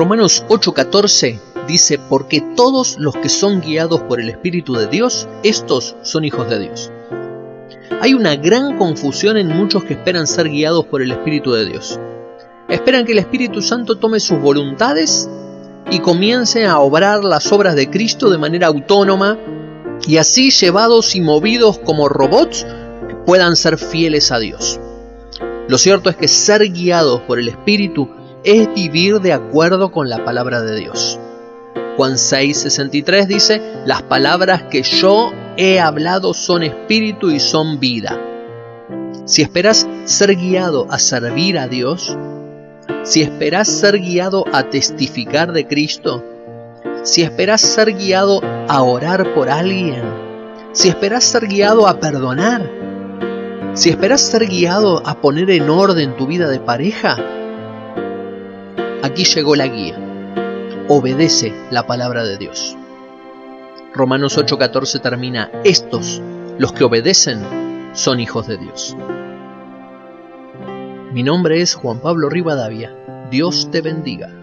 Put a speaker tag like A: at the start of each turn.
A: Romanos 8:14 dice, porque todos los que son guiados por el Espíritu de Dios, estos son hijos de Dios. Hay una gran confusión en muchos que esperan ser guiados por el Espíritu de Dios. Esperan que el Espíritu Santo tome sus voluntades y comience a obrar las obras de Cristo de manera autónoma y así llevados y movidos como robots puedan ser fieles a Dios. Lo cierto es que ser guiados por el Espíritu es vivir de acuerdo con la palabra de Dios. Juan 6:63 dice, las palabras que yo he hablado son espíritu y son vida. Si esperas ser guiado a servir a Dios, si esperas ser guiado a testificar de Cristo, si esperas ser guiado a orar por alguien, si esperas ser guiado a perdonar, si esperas ser guiado a poner en orden tu vida de pareja, aquí llegó la guía. Obedece la palabra de Dios. Romanos 8:14 termina, estos, los que obedecen, son hijos de Dios. Mi nombre es Juan Pablo Rivadavia. Dios te bendiga.